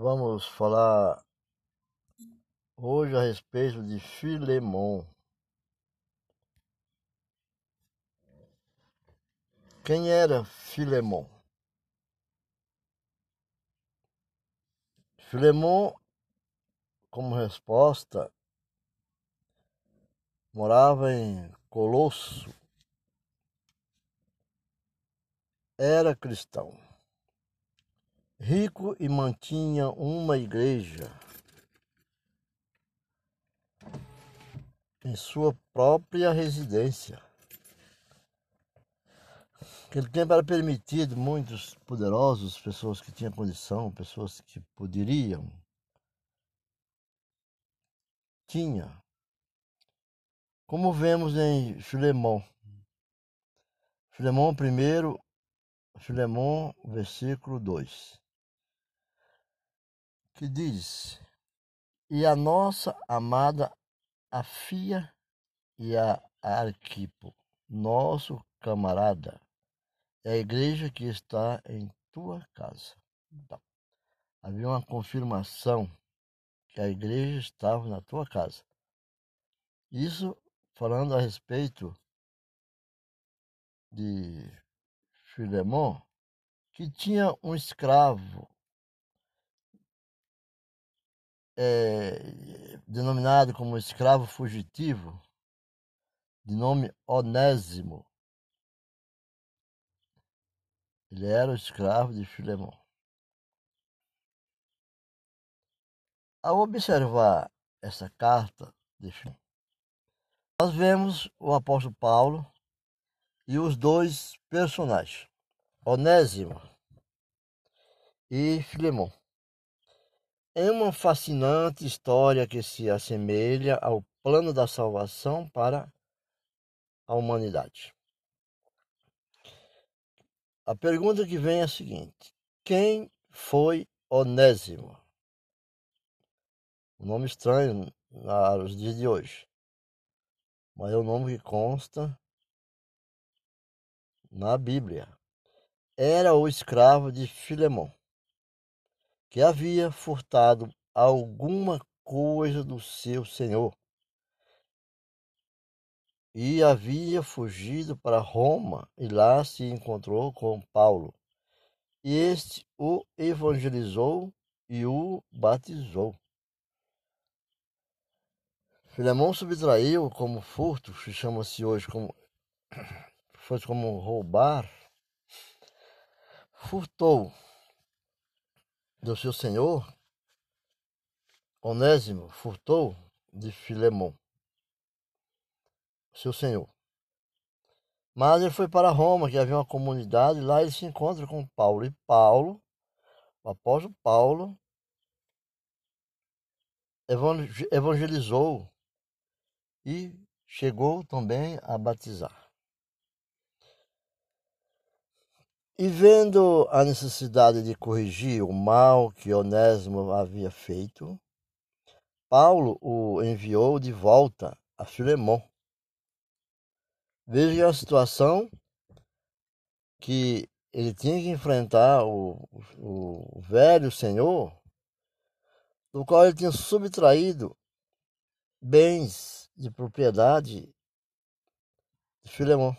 Vamos falar hoje a respeito de Filemon. Quem era Filemon? Filemon, como resposta, morava em Colosso, era cristão, rico e mantinha uma igreja em sua própria residência. Naquele tempo era permitido muitos poderosos, pessoas que tinham condição, pessoas que poderiam, tinha. Como vemos em Filemão. Filemão primeiro, Filemão, versículo 2. Que diz: E a nossa amada Afia e a Arquipo, nosso camarada, é a igreja que está em tua casa. Então, havia uma confirmação que a igreja estava na tua casa. Isso falando a respeito de Filemon, que tinha um escravo é, denominado como escravo fugitivo, de nome Onésimo. Ele era o escravo de Filemon. Ao observar essa carta de Filemon, nós vemos o apóstolo Paulo e os dois personagens, Onésimo e Filemon. É uma fascinante história que se assemelha ao plano da salvação para a humanidade. A pergunta que vem é a seguinte: quem foi Onésimo? Um nome estranho nos dias de hoje, mas é o nome que consta na Bíblia. Era o escravo de Filemão, que havia furtado alguma coisa do seu senhor e havia fugido para Roma e lá se encontrou com Paulo. E este o evangelizou e o batizou. Filemão subtraiu como furto, que chama-se hoje como fosse como roubar, furtou do seu senhor, Onésimo furtou de Filemão, seu senhor. Mas ele foi para Roma, que havia uma comunidade, lá ele se encontra com Paulo. E Paulo, o apóstolo Paulo, evangelizou e chegou também a batizar. E vendo a necessidade de corrigir o mal que Onésimo havia feito, Paulo o enviou de volta a Filemão. Veja a situação que ele tinha que enfrentar o, o, velho senhor, do qual ele tinha subtraído bens de propriedade de Filemão.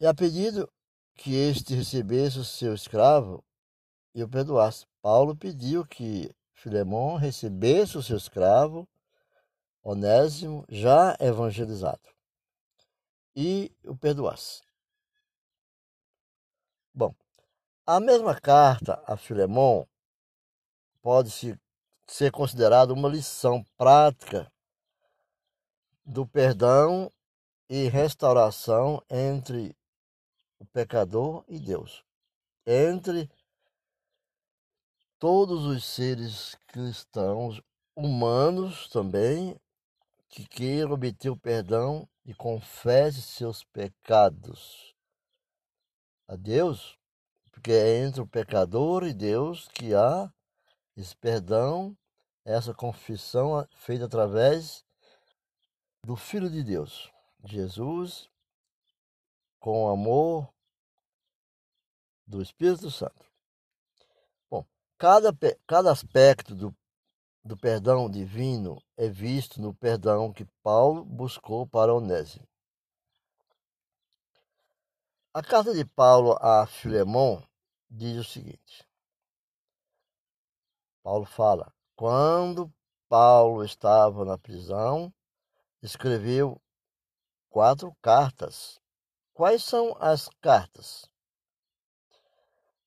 E a pedido que este recebesse o seu escravo e o perdoasse. Paulo pediu que Filemão recebesse o seu escravo, Onésimo, já evangelizado, e o perdoasse. Bom, a mesma carta a Filemão pode ser considerada uma lição prática do perdão e restauração entre o pecador e Deus. Entre todos os seres cristãos, humanos também, que queiram obter o perdão e confesse seus pecados a Deus, porque é entre o pecador e Deus que há esse perdão, essa confissão feita através do Filho de Deus, Jesus, com o amor do Espírito Santo. Bom, Cada, cada aspecto do, do perdão divino é visto no perdão que Paulo buscou para Onésimo. A carta de Paulo a Filemão diz o seguinte: Paulo fala, quando Paulo estava na prisão, escreveu quatro cartas. Quais são as cartas?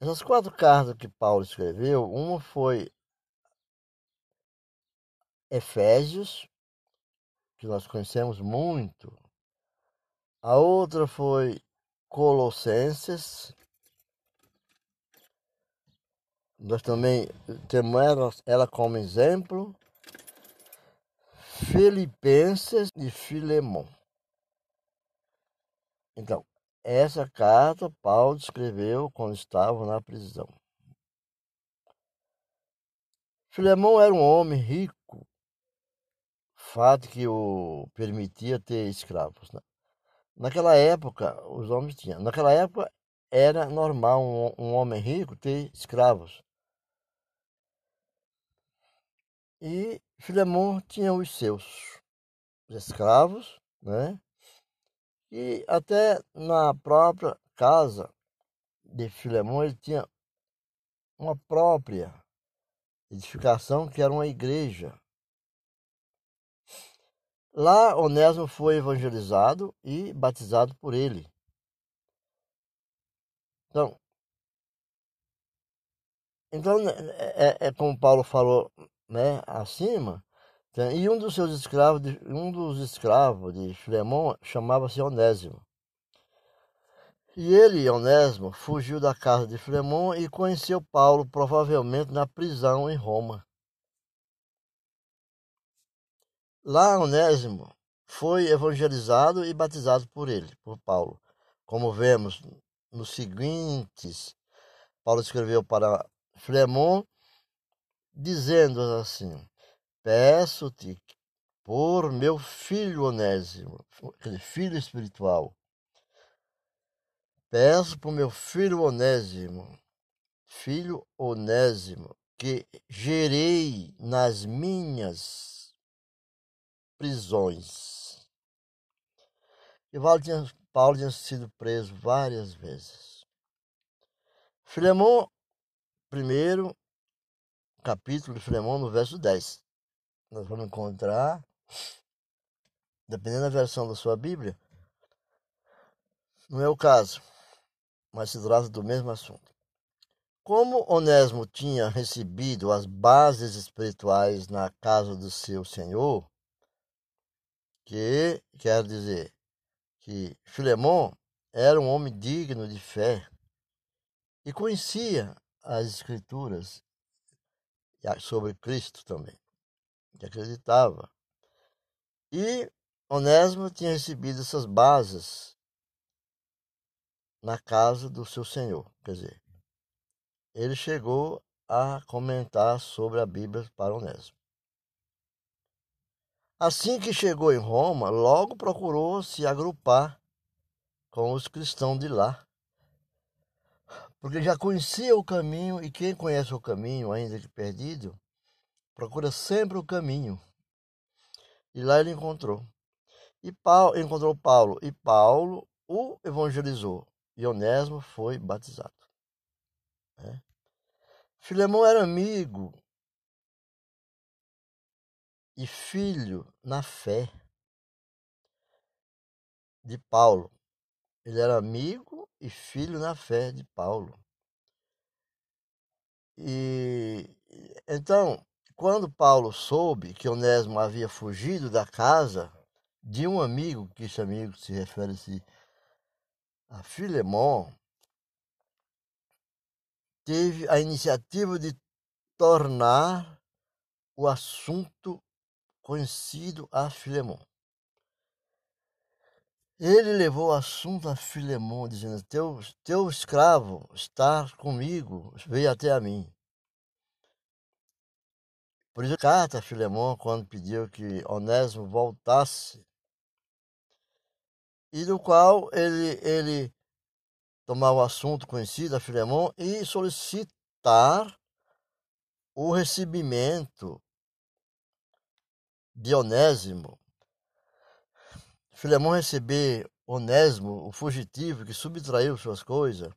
Essas quatro cartas que Paulo escreveu, uma foi Efésios, que nós conhecemos muito. A outra foi Colossenses. Nós também temos ela, ela como exemplo. Filipenses e Filemão. Então, essa carta Paulo escreveu quando estava na prisão. Filemão era um homem rico, fato que o permitia ter escravos. Né? Naquela época, os homens tinham. Naquela época era normal um, um homem rico ter escravos. E Filemão tinha os seus escravos, né? E até na própria casa de Filemão ele tinha uma própria edificação que era uma igreja. Lá Onésimo foi evangelizado e batizado por ele. Então, então é, é, é como Paulo falou né, acima, e um dos seus escravos, um dos escravos de Filemão chamava-se Onésimo. E ele, Onésimo, fugiu da casa de Filemão e conheceu Paulo, provavelmente na prisão em Roma. Lá, Onésimo foi evangelizado e batizado por ele, por Paulo. Como vemos nos seguintes, Paulo escreveu para Filemão, dizendo assim: Peço-te por meu filho Onésimo, filho espiritual. Peço por meu filho Onésimo, filho Onésimo, que gerei nas minhas prisões. E Paulo tinha, sido preso várias vezes. Filemão, primeiro capítulo de Filemão, no verso 10 nós vamos encontrar, dependendo da versão da sua Bíblia, não é o caso, mas se trata do mesmo assunto. Como Onésimo tinha recebido as bases espirituais na casa do seu Senhor, que quer dizer que Filemão era um homem digno de fé e conhecia as Escrituras sobre Cristo também que acreditava. E Onésimo tinha recebido essas bases na casa do seu senhor. Quer dizer, ele chegou a comentar sobre a Bíblia para Onésimo. Assim que chegou em Roma, logo procurou se agrupar com os cristãos de lá. Porque já conhecia o caminho, e quem conhece o caminho, ainda que perdido, procura sempre o caminho. E lá ele encontrou. E Paulo encontrou Paulo e Paulo o evangelizou. E Onésimo foi batizado. É. Filemão era amigo e filho na fé de Paulo. Ele era amigo e filho na fé de Paulo. E então quando Paulo soube que Onésimo havia fugido da casa de um amigo, que esse amigo se refere-se a Filemon, teve a iniciativa de tornar o assunto conhecido a Filemon. Ele levou o assunto a Filemon, dizendo: Teu, teu escravo está comigo, veio até a mim. Por isso, carta a Filemão, quando pediu que Onésimo voltasse, e do qual ele, ele tomar o assunto conhecido a Filemão e solicitar o recebimento de Onésimo, Filemão receber Onésimo, o fugitivo que subtraiu suas coisas,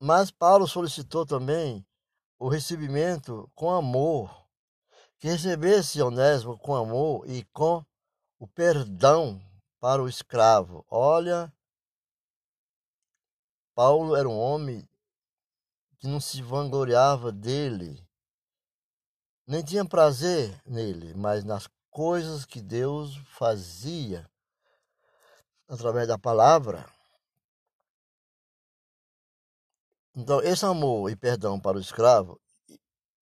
mas Paulo solicitou também o recebimento com amor, que recebesse Onésimo com amor e com o perdão para o escravo. Olha, Paulo era um homem que não se vangloriava dele, nem tinha prazer nele, mas nas coisas que Deus fazia através da palavra. Então, esse amor e perdão para o escravo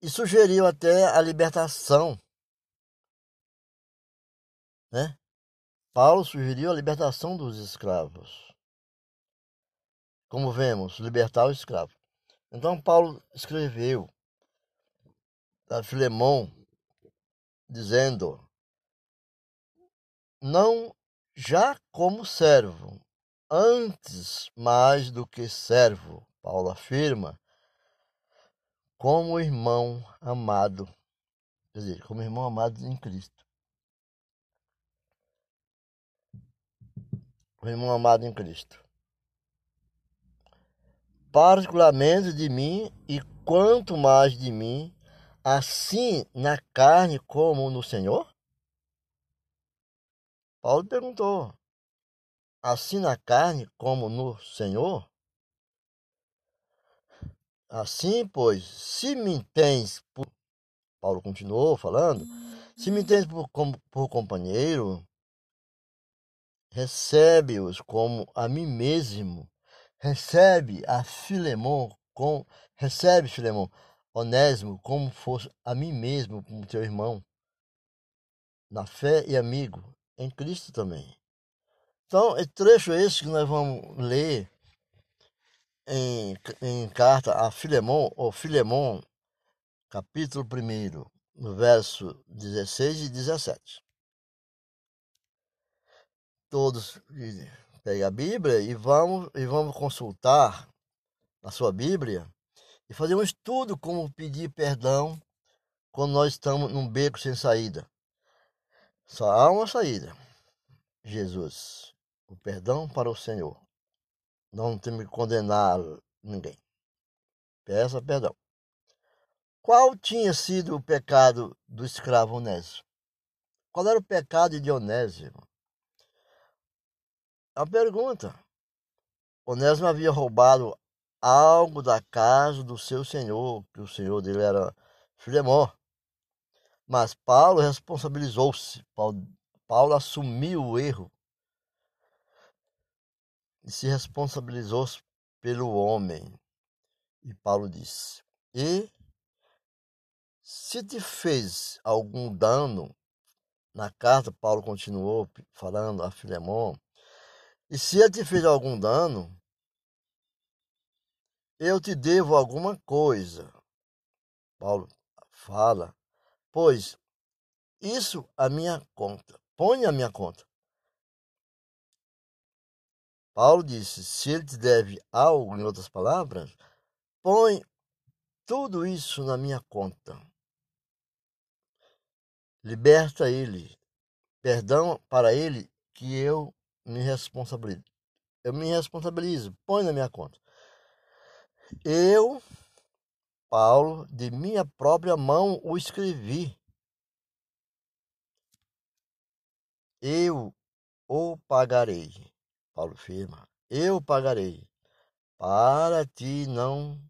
e sugeriu até a libertação. Né? Paulo sugeriu a libertação dos escravos. Como vemos, libertar o escravo. Então, Paulo escreveu a Filemão, dizendo: Não já como servo, antes mais do que servo, Paulo afirma, como irmão amado, quer dizer, como irmão amado em Cristo. O irmão amado em Cristo. Particularmente de mim e quanto mais de mim, assim na carne como no Senhor? Paulo perguntou: assim na carne como no Senhor? Assim, pois, se me tens por. Paulo continuou falando: se me tens por, por companheiro, recebe-os como a mim mesmo. Recebe a Filemon com. Recebe, Filemon, Onésimo, como fosse a mim mesmo, como teu irmão, na fé e amigo, em Cristo também. Então, é trecho esse que nós vamos ler em, em carta a Filemon, ou Filemon, capítulo 1, no verso 16 e 17. Todos peguem a Bíblia e vamos, e vamos consultar na sua Bíblia e fazer um estudo como pedir perdão quando nós estamos num beco sem saída. Só há uma saída. Jesus. O perdão para o Senhor. Não temos que condenar ninguém. Peça perdão. Qual tinha sido o pecado do escravo Onésimo? Qual era o pecado de Onésimo? A pergunta. Onésimo havia roubado algo da casa do seu senhor, que o senhor dele era Filemão. Mas Paulo responsabilizou-se. Paulo, Paulo assumiu o erro e se responsabilizou pelo homem. E Paulo disse: E se te fez algum dano, na carta Paulo continuou falando a Filemão, e se ele te fez algum dano, eu te devo alguma coisa. Paulo fala, pois isso a minha conta, põe a minha conta. Paulo disse: se ele te deve algo, em outras palavras, põe tudo isso na minha conta. Liberta ele. Perdão para ele que eu me responsabilizo. Eu me responsabilizo. Põe na minha conta. Eu, Paulo, de minha própria mão o escrevi. Eu o pagarei. Paulo afirma: Eu pagarei, para ti não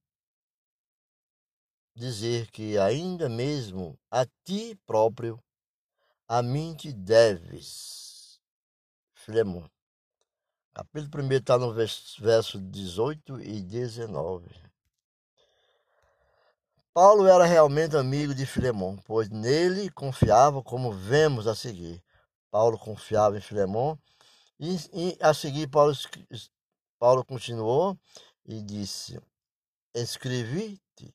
dizer que ainda mesmo a ti próprio a mim te deves. Filemão. Capítulo 1 está no verso 18 e 19. Paulo era realmente amigo de Filemão, pois nele confiava, como vemos a seguir. Paulo confiava em Filemão e, e a seguir, Paulo, Paulo continuou e disse: Escrevi-te,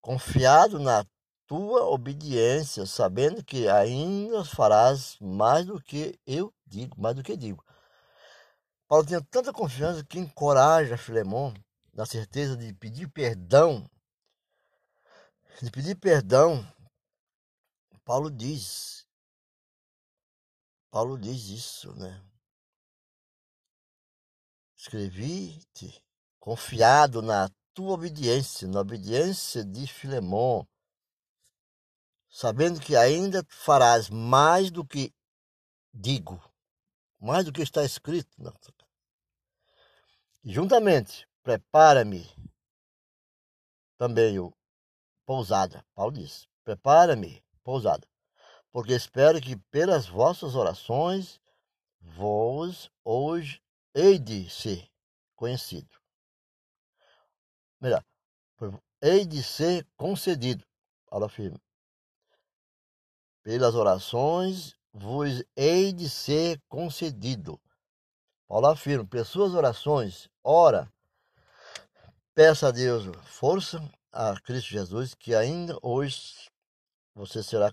confiado na tua obediência, sabendo que ainda farás mais do que eu digo, mais do que digo. Paulo tinha tanta confiança que encoraja Filemão na certeza de pedir perdão de pedir perdão, Paulo diz, Paulo diz isso, né? Escrevi-te confiado na tua obediência, na obediência de Filemão, sabendo que ainda farás mais do que digo, mais do que está escrito. Juntamente, prepara-me também o pousada. Paulo diz: prepara-me pousada, porque espero que pelas vossas orações vos hoje hei de ser conhecido. Melhor, hei de ser concedido. Paulo afirma pelas orações vos hei de ser concedido. Paulo afirma, pelas suas orações, ora, peça a Deus força a Cristo Jesus, que ainda hoje você será,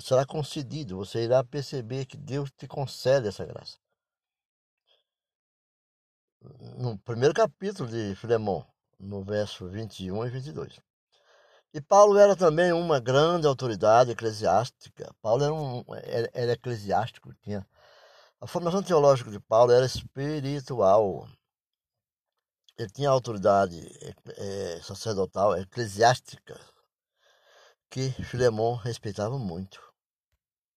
será concedido, você irá perceber que Deus te concede essa graça. No primeiro capítulo de Filemão, no verso 21 e 22. E Paulo era também uma grande autoridade eclesiástica. Paulo era, um, era, era eclesiástico, tinha a formação teológica de Paulo era espiritual. Ele tinha autoridade é, sacerdotal, eclesiástica, que Filemão respeitava muito.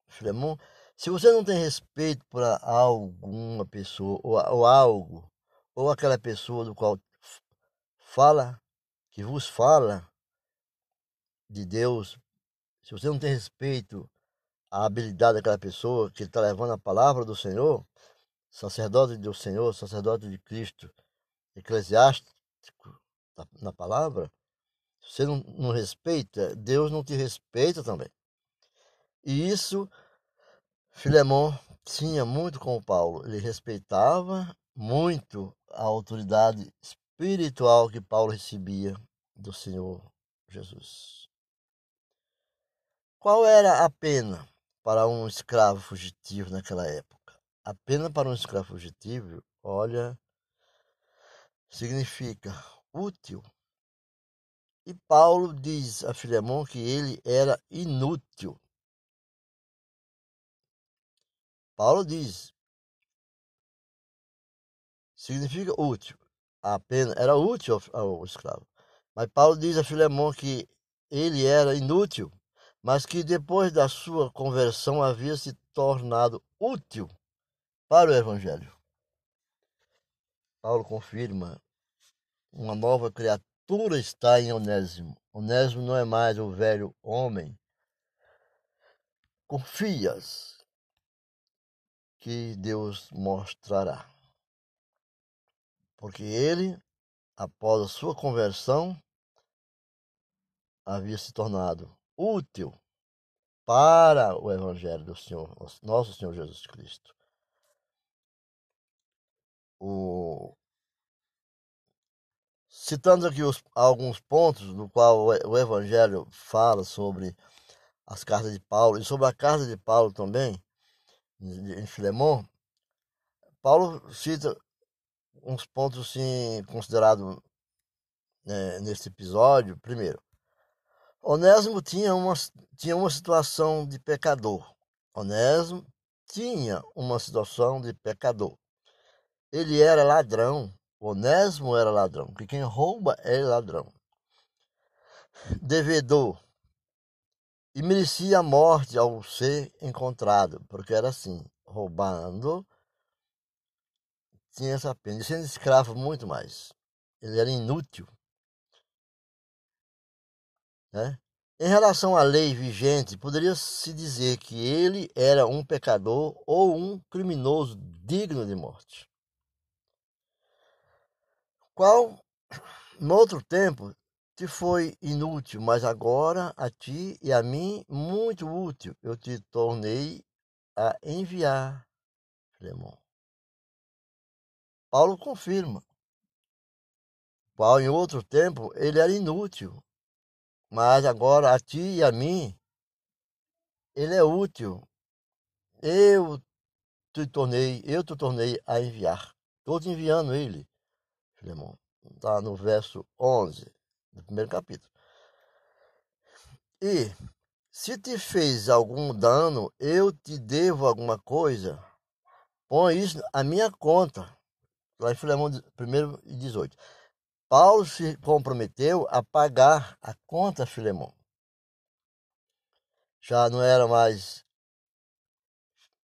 Filemão, se você não tem respeito por alguma pessoa ou, ou algo, ou aquela pessoa do qual fala, que vos fala, de Deus, se você não tem respeito à habilidade daquela pessoa que está levando a palavra do Senhor, sacerdote do Senhor, sacerdote de Cristo, eclesiástico na palavra, você não, não respeita, Deus não te respeita também. E isso, Filemão tinha muito com Paulo. Ele respeitava muito a autoridade espiritual que Paulo recebia do Senhor Jesus. Qual era a pena para um escravo fugitivo naquela época? A pena para um escravo fugitivo, olha, significa útil. E Paulo diz a Filemão que ele era inútil. Paulo diz, significa útil. A pena era útil ao, escravo. Mas Paulo diz a Filemão que ele era inútil mas que depois da sua conversão havia se tornado útil para o Evangelho. Paulo confirma: uma nova criatura está em Onésimo. Onésimo não é mais o velho homem. Confias que Deus mostrará. Porque ele, após a sua conversão, havia se tornado útil para o Evangelho do Senhor, nosso Senhor Jesus Cristo. O... Citando aqui os, alguns pontos no qual o Evangelho fala sobre as cartas de Paulo e sobre a carta de Paulo também, em Filemão, Paulo cita uns pontos sim considerados né, neste episódio. Primeiro, Onésimo tinha uma, tinha uma situação de pecador. Onésimo tinha uma situação de pecador. Ele era ladrão. Onésimo era ladrão, porque quem rouba é ladrão. Devedor. E merecia a morte ao ser encontrado, porque era assim, roubando, tinha essa pena. E sendo escravo, muito mais. Ele era inútil. Né? Em relação à lei vigente, poderia-se dizer que ele era um pecador ou um criminoso digno de morte. Qual, no outro tempo, te foi inútil, mas agora a ti e a mim muito útil, eu te tornei a enviar, Filemão. Paulo confirma. Qual em outro tempo ele era inútil, mas agora a ti e a mim, ele é útil. Eu te tornei, eu te tornei a enviar. Estou te enviando ele, Filemão. Está no verso 11 do primeiro capítulo. E se te fez algum dano, eu te devo alguma coisa, põe isso à minha conta. Lá em Filemão 1 e 18. Paulo se comprometeu a pagar a conta Filemão. Já não era mais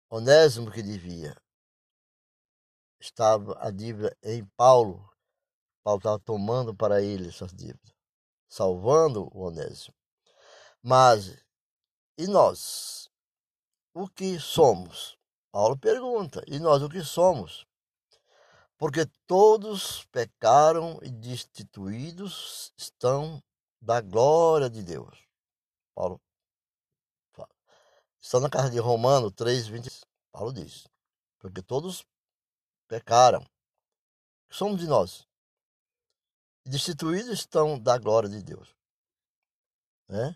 Onésimo que devia. Estava a dívida em Paulo. Paulo estava tomando para ele essas dívidas, salvando o Onésimo. Mas e nós? O que somos? Paulo pergunta: e nós o que somos? Porque todos pecaram e destituídos estão da glória de Deus. Paulo fala. Está na carta de Romano 3, 20. Paulo diz: porque todos pecaram. O que somos de nós? Destituídos estão da glória de Deus. Né?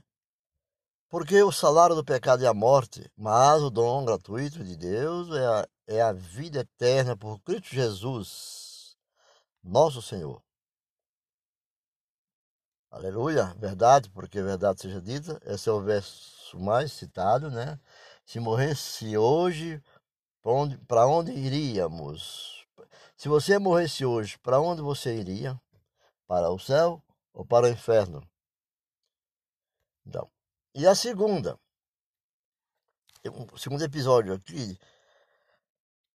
Porque o salário do pecado é a morte, mas o dom gratuito de Deus é a, é a vida eterna por Cristo Jesus, nosso Senhor. Aleluia, verdade, porque verdade seja dita, esse é o verso mais citado, né? Se morresse hoje, para onde, onde iríamos? Se você morresse hoje, para onde você iria? Para o céu ou para o inferno? Então, e a segunda, o segundo episódio aqui,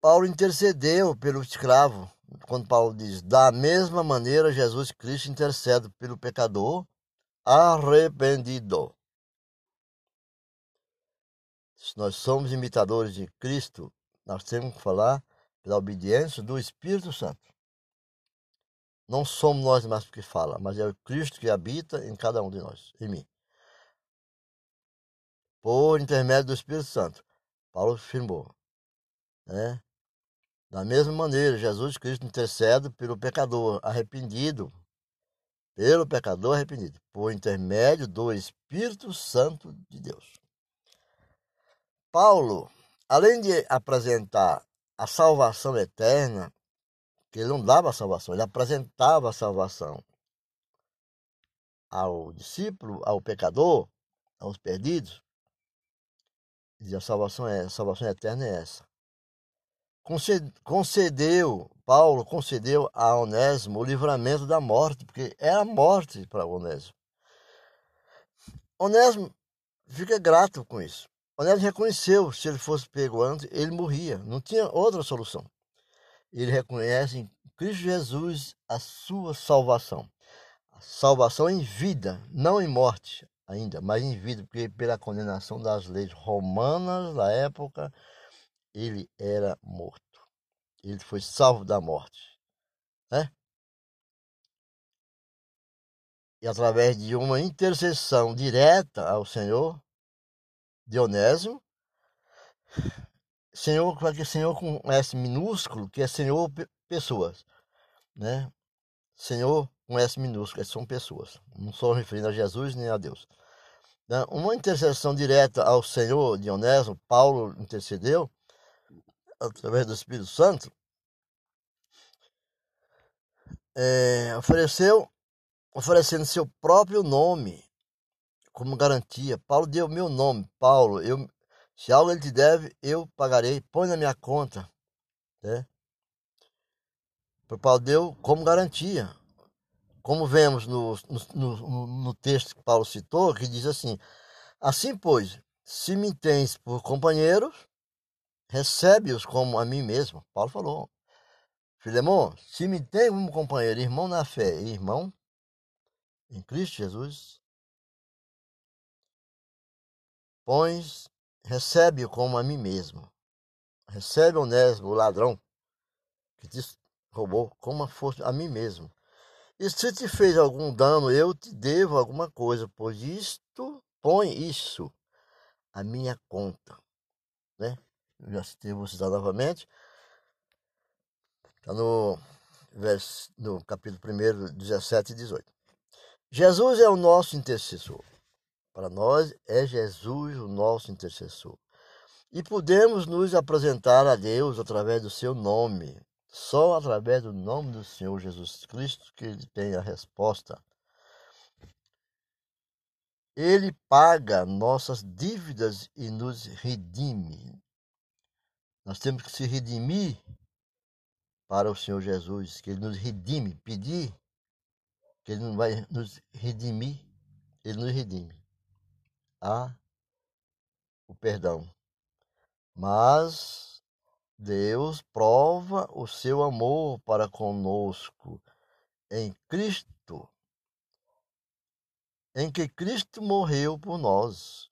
Paulo intercedeu pelo escravo, quando Paulo diz: da mesma maneira Jesus Cristo intercede pelo pecador arrependido. Se nós somos imitadores de Cristo, nós temos que falar pela obediência do Espírito Santo. Não somos nós mais que fala, mas é o Cristo que habita em cada um de nós, em mim por intermédio do Espírito Santo. Paulo afirmou. Né? Da mesma maneira, Jesus Cristo intercede pelo pecador arrependido, pelo pecador arrependido, por intermédio do Espírito Santo de Deus. Paulo, além de apresentar a salvação eterna, que ele não dava salvação, ele apresentava a salvação ao discípulo, ao pecador, aos perdidos, Diz a salvação é a salvação eterna é essa. Concedeu, Paulo concedeu a Onésimo o livramento da morte, porque era morte para Onésimo. Onésimo fica grato com isso. Onésimo reconheceu, se ele fosse pego antes, ele morria. Não tinha outra solução. Ele reconhece em Cristo Jesus a sua salvação. A salvação em vida, não em morte ainda, mas em vida, porque pela condenação das leis romanas da época, ele era morto. Ele foi salvo da morte. Né? E através de uma intercessão direta ao Senhor, Dionésio, Senhor, que Senhor com S minúsculo, que é Senhor pessoas, né? Senhor com S minúsculo, são pessoas. Não sou referindo a Jesus nem a Deus. Né? Uma intercessão direta ao Senhor de Onésimo, Paulo intercedeu através do Espírito Santo, é, ofereceu, oferecendo seu próprio nome como garantia. Paulo deu meu nome, Paulo. Eu, se algo ele te deve, eu pagarei. Põe na minha conta. Né? Paulo deu como garantia como vemos no, no, no, texto que Paulo citou, que diz assim: Assim, pois, se me tens por companheiros, recebe-os como a mim mesmo. Paulo falou. Filemão, se me tens como companheiro, irmão na fé e irmão em Cristo Jesus, pões, recebe-o como a mim mesmo. Recebe Onésimo, o ladrão, que te roubou, como a fosse a mim mesmo. E se te fez algum dano, eu te devo alguma coisa, pois isto, põe isso a minha conta. Né? Eu já citei, vou citar novamente. Está no, no capítulo 1, 17 e 18. Jesus é o nosso intercessor. Para nós é Jesus o nosso intercessor. E podemos nos apresentar a Deus através do seu nome, só através do nome do Senhor Jesus Cristo que ele tem a resposta. Ele paga nossas dívidas e nos redime. Nós temos que se redimir para o Senhor Jesus, que Ele nos redime, pedir que Ele não vai nos redimir, Ele nos redime. Há o perdão. Mas Deus prova o seu amor para conosco em Cristo, em que Cristo morreu por nós,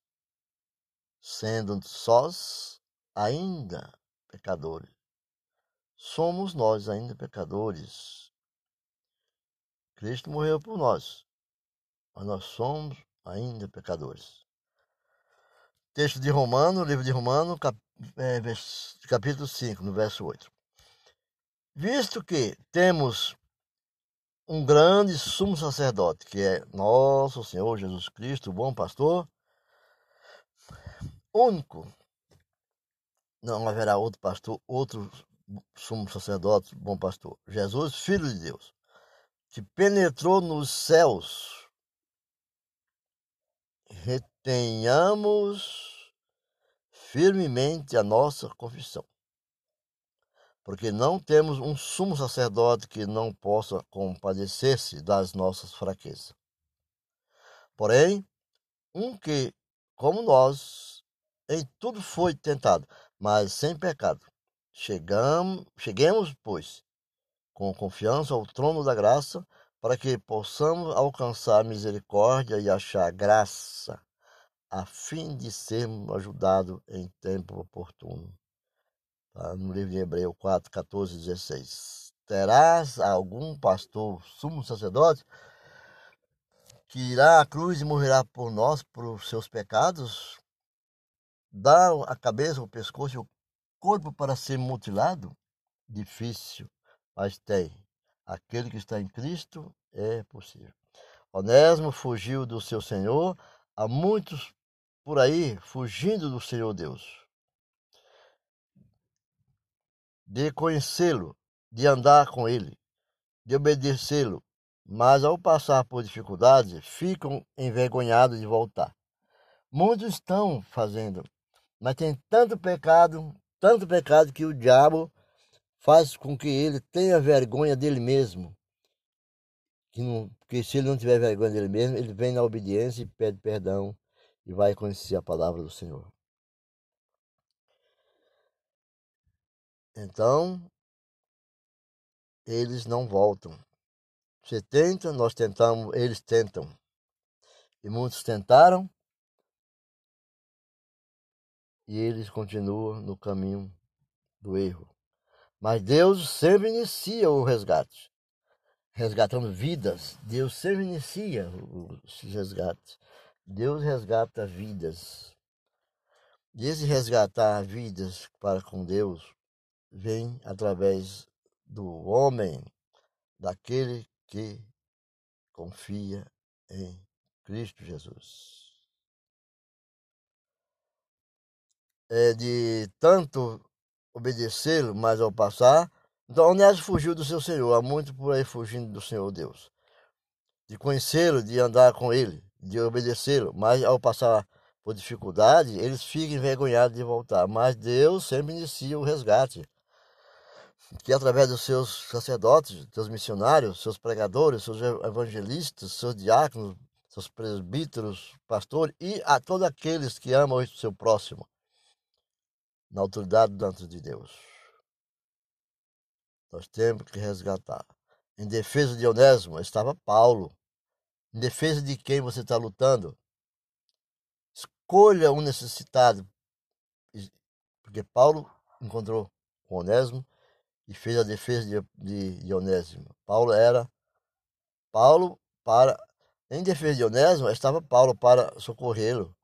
sendo sós ainda pecadores. Somos nós ainda pecadores. Cristo morreu por nós, mas nós somos ainda pecadores. Texto de Romano, livro de Romano, é, capítulo 5, no verso 8. Visto que temos um grande sumo sacerdote, que é nosso Senhor Jesus Cristo, o bom pastor, único. Não haverá outro pastor, outro sumo sacerdote, bom pastor. Jesus, Filho de Deus, que penetrou nos céus retenhamos firmemente a nossa confissão. Porque não temos um sumo sacerdote que não possa compadecer-se das nossas fraquezas. Porém, um que, como nós, em tudo foi tentado, mas sem pecado. Chegamos, cheguemos, pois, com confiança ao trono da graça, para que possamos alcançar misericórdia e achar graça, a fim de sermos ajudados em tempo oportuno. Tá? No livro de Hebreu 4, 14 16. Terás algum pastor, sumo sacerdote, que irá à cruz e morrerá por nós, por seus pecados? Dá a cabeça, o pescoço e o corpo para ser mutilado? Difícil, mas tem. Aquele que está em Cristo é possível. Onésimo fugiu do seu Senhor, há muitos por aí fugindo do Senhor Deus. De conhecê-lo, de andar com ele, de obedecê-lo, mas ao passar por dificuldades, ficam envergonhados de voltar. Muitos estão fazendo, mas tem tanto pecado, tanto pecado que o diabo faz com que ele tenha vergonha dele mesmo. Que não, porque se ele não tiver vergonha dele mesmo, ele vem na obediência e pede perdão e vai conhecer a palavra do Senhor. Então, eles não voltam. Você tenta, nós tentamos, eles tentam. E muitos tentaram e eles continuam no caminho do erro. Mas Deus sempre inicia o resgate. Resgatando vidas, Deus sempre inicia os resgates. Deus resgata vidas. E esse resgatar vidas para com Deus vem através do homem, daquele que confia em Cristo Jesus. É de tanto obedecê-lo, mas ao passar. Então, Onésio fugiu do seu Senhor, há muito por aí fugindo do Senhor Deus. De conhecê-lo, de andar com ele, de obedecê-lo, mas ao passar por dificuldade, eles ficam envergonhados de voltar. Mas Deus sempre inicia o resgate. Que através dos seus sacerdotes, seus missionários, seus pregadores, seus evangelistas, seus diáconos, seus presbíteros, pastores e a todos aqueles que amam o seu próximo na autoridade diante de Deus. Nós temos que resgatar. Em defesa de Onésimo estava Paulo. Em defesa de quem você está lutando? Escolha um necessitado. Porque Paulo encontrou com Onésimo e fez a defesa de, de, Onésimo. Paulo era Paulo para em defesa de Onésimo estava Paulo para socorrê-lo.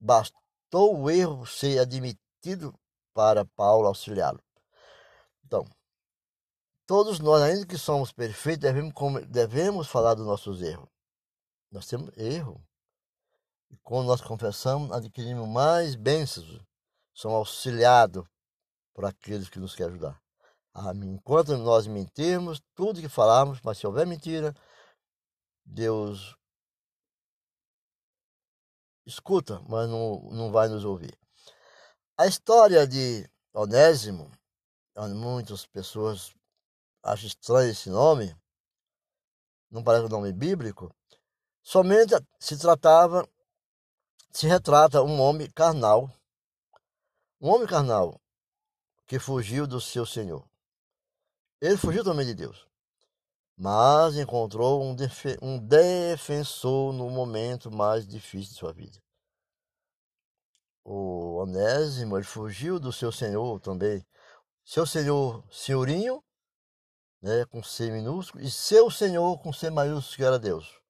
Bastou o erro ser admitido para Paulo auxiliá-lo. Então, todos nós, ainda que somos perfeitos, devemos, devemos falar dos nossos erros. Nós temos erro. E quando nós confessamos, adquirimos mais bênçãos. Somos auxiliados por aqueles que nos querem ajudar. Enquanto nós mentirmos, tudo que falarmos, mas se houver mentira, Deus escuta, mas não, não vai nos ouvir. A história de Onésimo, muitas pessoas acham estranho esse nome, não parece um nome bíblico, somente se tratava, se retrata um homem carnal, um homem carnal que fugiu do seu Senhor. Ele fugiu também de Deus, mas encontrou um, um defensor no momento mais difícil de sua vida. O Onésimo, ele fugiu do seu Senhor também. Seu Senhor, senhorinho, né, com C minúsculo, e seu Senhor com C maiúsculo, que era Deus.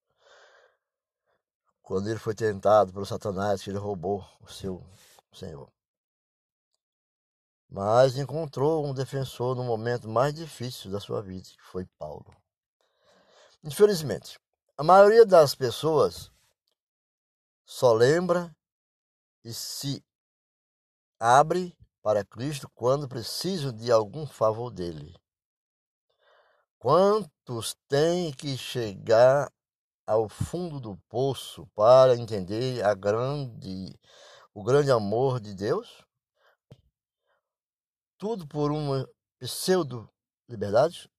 Quando ele foi tentado pelo Satanás, que ele roubou o seu Senhor. Mas encontrou um defensor no momento mais difícil da sua vida, que foi Paulo. Infelizmente, a maioria das pessoas só lembra e se abre para Cristo quando precisam de algum favor dele. Quantos têm que chegar ao fundo do poço para entender a grande, o grande amor de Deus? Tudo por uma pseudo-liberdade?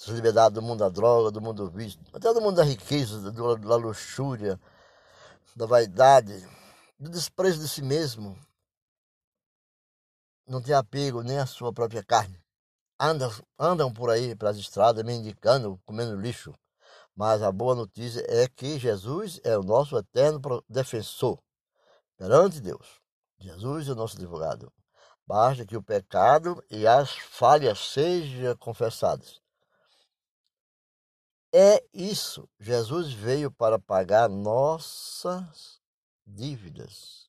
Essa liberdade do mundo da droga, do mundo do vício, até do mundo da riqueza, da luxúria, da vaidade, do desprezo de si mesmo. Não tem apego nem à sua própria carne andam, andam por aí pelas estradas mendicando, comendo lixo. Mas a boa notícia é que Jesus é o nosso eterno defensor perante Deus. Jesus é o nosso advogado. Basta que o pecado e as falhas sejam confessadas. É isso. Jesus veio para pagar nossas dívidas.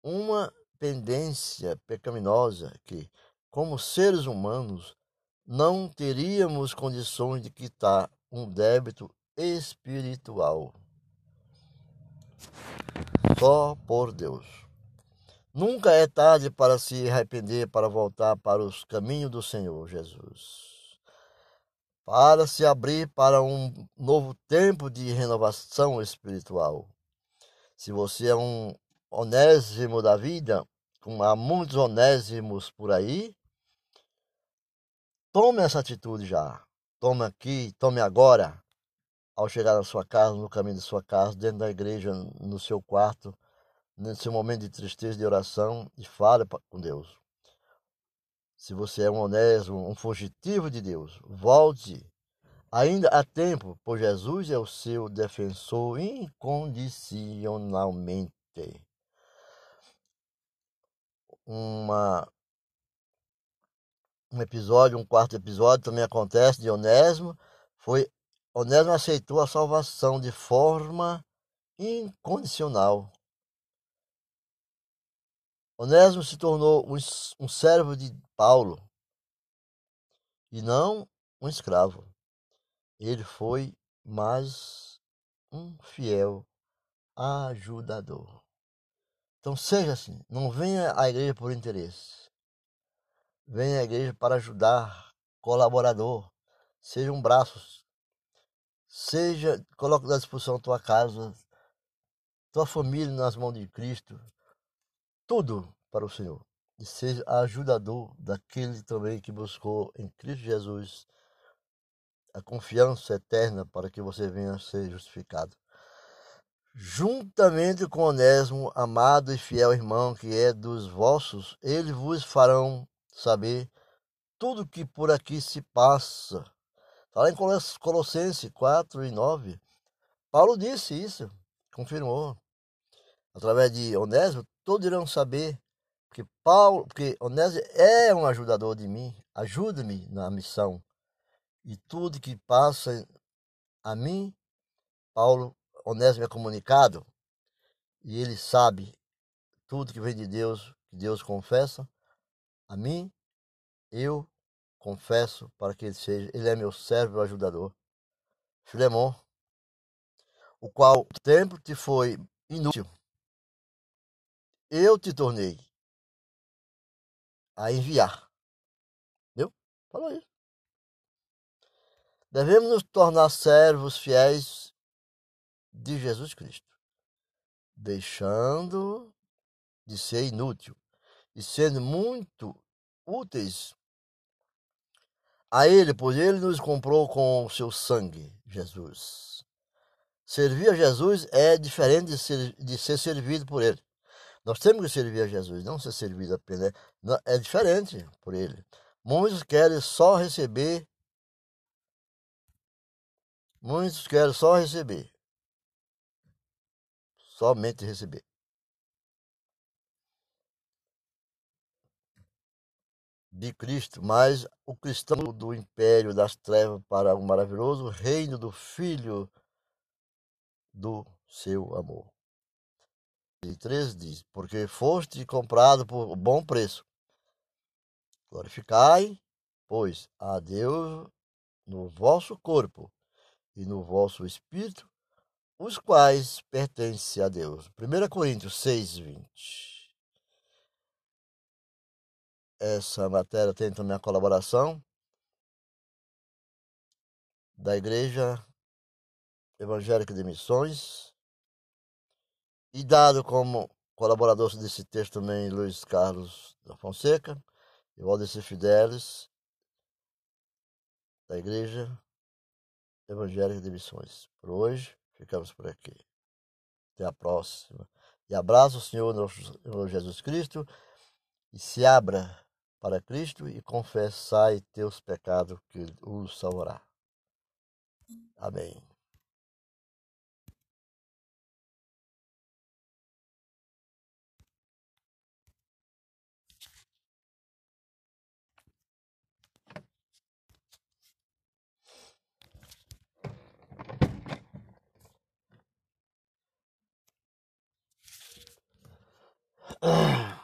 Uma pendência pecaminosa que como seres humanos, não teríamos condições de quitar um débito espiritual. Só por Deus. Nunca é tarde para se arrepender, para voltar para os caminhos do Senhor Jesus. Para se abrir para um novo tempo de renovação espiritual. Se você é um onésimo da vida, como há muitos onésimos por aí, Tome essa atitude já. Tome aqui, tome agora. Ao chegar na sua casa, no caminho de sua casa, dentro da igreja, no seu quarto, nesse momento de tristeza, de oração, e fale com Deus. Se você é um honesto, um fugitivo de Deus, volte. Ainda há tempo, pois Jesus é o seu defensor incondicionalmente. Uma um episódio, um quarto episódio também acontece de Onésimo, foi Onésimo aceitou a salvação de forma incondicional. Onésimo se tornou um, um servo de Paulo e não um escravo. Ele foi mais um fiel ajudador. Então seja assim, não venha à igreja por interesse. Venha à igreja para ajudar, colaborador, seja um braço, seja, coloque à disposição tua casa, tua família nas mãos de Cristo, tudo para o Senhor. E seja ajudador daquele também que buscou em Cristo Jesus a confiança eterna para que você venha a ser justificado. Juntamente com Onésimo, amado e fiel irmão que é dos vossos, eles vos farão saber tudo que por aqui se passa. Lá em Colossenses 4 e 9. Paulo disse isso, confirmou. Através de Onésimo, todos irão saber que Paulo, porque Onésimo é um ajudador de mim, ajuda-me na missão. E tudo que passa a mim, Paulo, Onésimo é comunicado, e ele sabe tudo que vem de Deus, que Deus confessa, a mim, eu confesso para que ele seja, ele é meu servo e ajudador. Filemon, o qual o tempo te foi inútil, eu te tornei a enviar. Viu? Falou isso. Devemos nos tornar servos fiéis de Jesus Cristo, deixando de ser inútil e sendo muito úteis a Ele, pois Ele nos comprou com o seu sangue, Jesus. Servir a Jesus é diferente de ser, de ser servido por Ele. Nós temos que servir a Jesus, não ser servido apenas. É diferente por Ele. Muitos querem só receber. Muitos querem só receber. Somente receber. De Cristo, mas o cristão do império das trevas para o maravilhoso reino do Filho do seu amor. E 3 diz: Porque foste comprado por bom preço. Glorificai, pois, a Deus no vosso corpo e no vosso espírito, os quais pertencem a Deus. 1 Coríntios 6, 20. Essa matéria tem também a colaboração da Igreja Evangélica de Missões e dado como colaborador desse texto também Luiz Carlos da Fonseca e Valdeci Fidelis da Igreja Evangélica de Missões. Por hoje, ficamos por aqui. Até a próxima. E abraço o Senhor nosso Jesus Cristo e se abra para Cristo e confessai teus pecados, que os salvará. Amém.